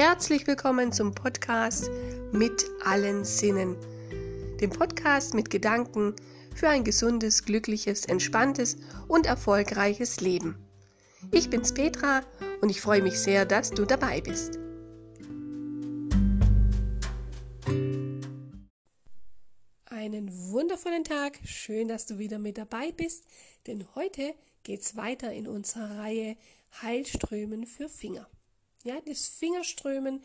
Herzlich willkommen zum Podcast mit allen Sinnen. Dem Podcast mit Gedanken für ein gesundes, glückliches, entspanntes und erfolgreiches Leben. Ich bin's Petra und ich freue mich sehr, dass du dabei bist. Einen wundervollen Tag, schön, dass du wieder mit dabei bist, denn heute geht's weiter in unserer Reihe Heilströmen für Finger. Ja, das Fingerströmen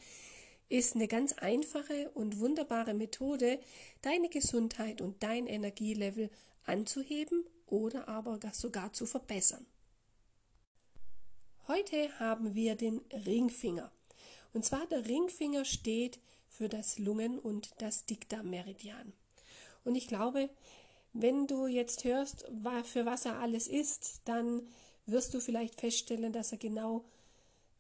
ist eine ganz einfache und wunderbare Methode, deine Gesundheit und dein Energielevel anzuheben oder aber sogar zu verbessern. Heute haben wir den Ringfinger. Und zwar der Ringfinger steht für das Lungen- und das Dickdarmmeridian. Und ich glaube, wenn du jetzt hörst, für was er alles ist, dann wirst du vielleicht feststellen, dass er genau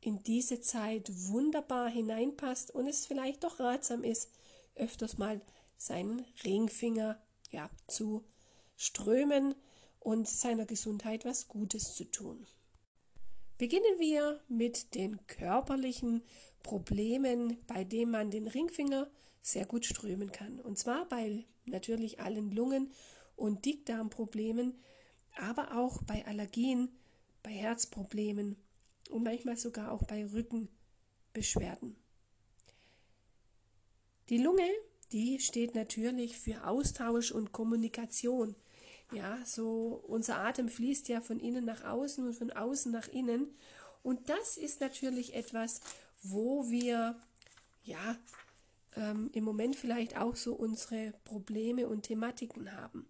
in diese Zeit wunderbar hineinpasst und es vielleicht doch ratsam ist, öfters mal seinen Ringfinger ja, zu strömen und seiner Gesundheit was Gutes zu tun. Beginnen wir mit den körperlichen Problemen, bei denen man den Ringfinger sehr gut strömen kann. Und zwar bei natürlich allen Lungen- und Dickdarmproblemen, aber auch bei Allergien, bei Herzproblemen und manchmal sogar auch bei Rückenbeschwerden. Die Lunge, die steht natürlich für Austausch und Kommunikation. Ja, so unser Atem fließt ja von innen nach außen und von außen nach innen. Und das ist natürlich etwas, wo wir ja ähm, im Moment vielleicht auch so unsere Probleme und Thematiken haben.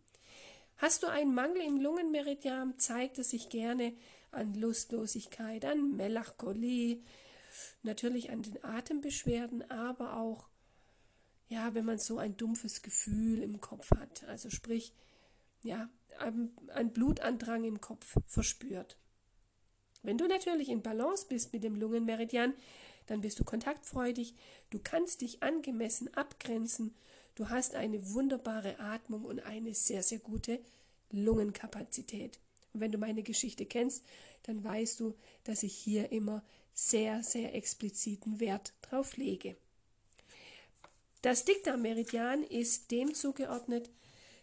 Hast du einen Mangel im Lungenmeridian, zeigt es sich gerne an Lustlosigkeit, an Melancholie, natürlich an den Atembeschwerden, aber auch, ja, wenn man so ein dumpfes Gefühl im Kopf hat, also sprich, ja, ein Blutandrang im Kopf verspürt. Wenn du natürlich in Balance bist mit dem Lungenmeridian, dann bist du kontaktfreudig, du kannst dich angemessen abgrenzen, du hast eine wunderbare Atmung und eine sehr, sehr gute Lungenkapazität. Und wenn du meine Geschichte kennst, dann weißt du, dass ich hier immer sehr, sehr expliziten Wert drauf lege. Das Dickdarmmeridian ist dem zugeordnet,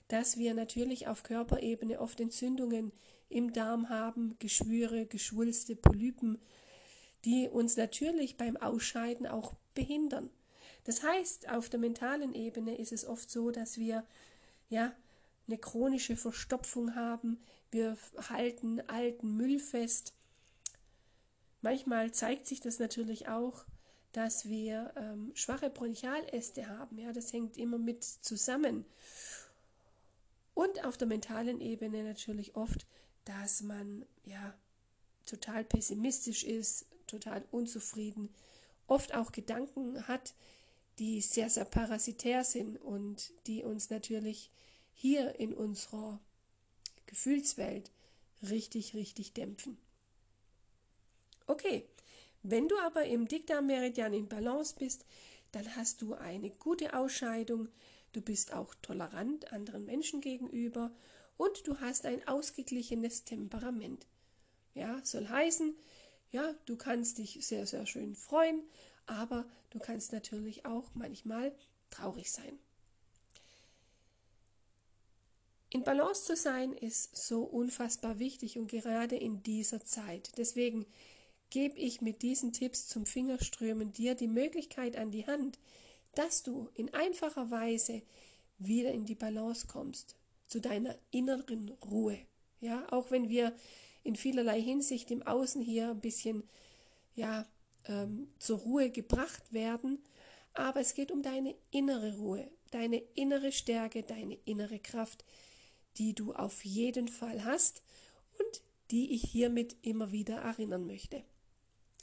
dass wir natürlich auf Körperebene oft Entzündungen im Darm haben, Geschwüre, Geschwulste, Polypen, die uns natürlich beim Ausscheiden auch behindern. Das heißt, auf der mentalen Ebene ist es oft so, dass wir ja eine chronische Verstopfung haben, wir halten alten Müll fest. Manchmal zeigt sich das natürlich auch, dass wir ähm, schwache Bronchialäste haben. Ja, das hängt immer mit zusammen. Und auf der mentalen Ebene natürlich oft, dass man ja total pessimistisch ist, total unzufrieden, oft auch Gedanken hat, die sehr, sehr parasitär sind und die uns natürlich hier in unserer Gefühlswelt richtig, richtig dämpfen. Okay, wenn du aber im Dickdarmmeridian in Balance bist, dann hast du eine gute Ausscheidung, du bist auch tolerant anderen Menschen gegenüber und du hast ein ausgeglichenes Temperament. Ja, soll heißen, ja, du kannst dich sehr, sehr schön freuen, aber du kannst natürlich auch manchmal traurig sein. In Balance zu sein ist so unfassbar wichtig und gerade in dieser Zeit. Deswegen gebe ich mit diesen Tipps zum Fingerströmen dir die Möglichkeit an die Hand, dass du in einfacher Weise wieder in die Balance kommst, zu deiner inneren Ruhe. Ja, auch wenn wir in vielerlei Hinsicht im Außen hier ein bisschen ja, ähm, zur Ruhe gebracht werden, aber es geht um deine innere Ruhe, deine innere Stärke, deine innere Kraft, die du auf jeden Fall hast und die ich hiermit immer wieder erinnern möchte.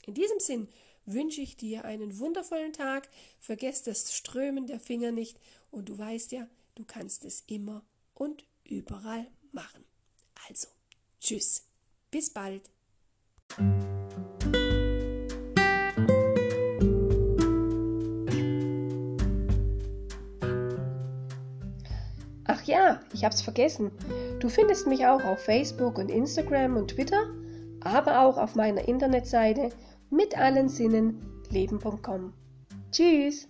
In diesem Sinn wünsche ich dir einen wundervollen Tag, vergesst das Strömen der Finger nicht und du weißt ja, du kannst es immer und überall machen. Also, tschüss, bis bald. Ah, ich hab's vergessen. Du findest mich auch auf Facebook und Instagram und Twitter, aber auch auf meiner Internetseite mit allen Sinnen leben.com. Tschüss!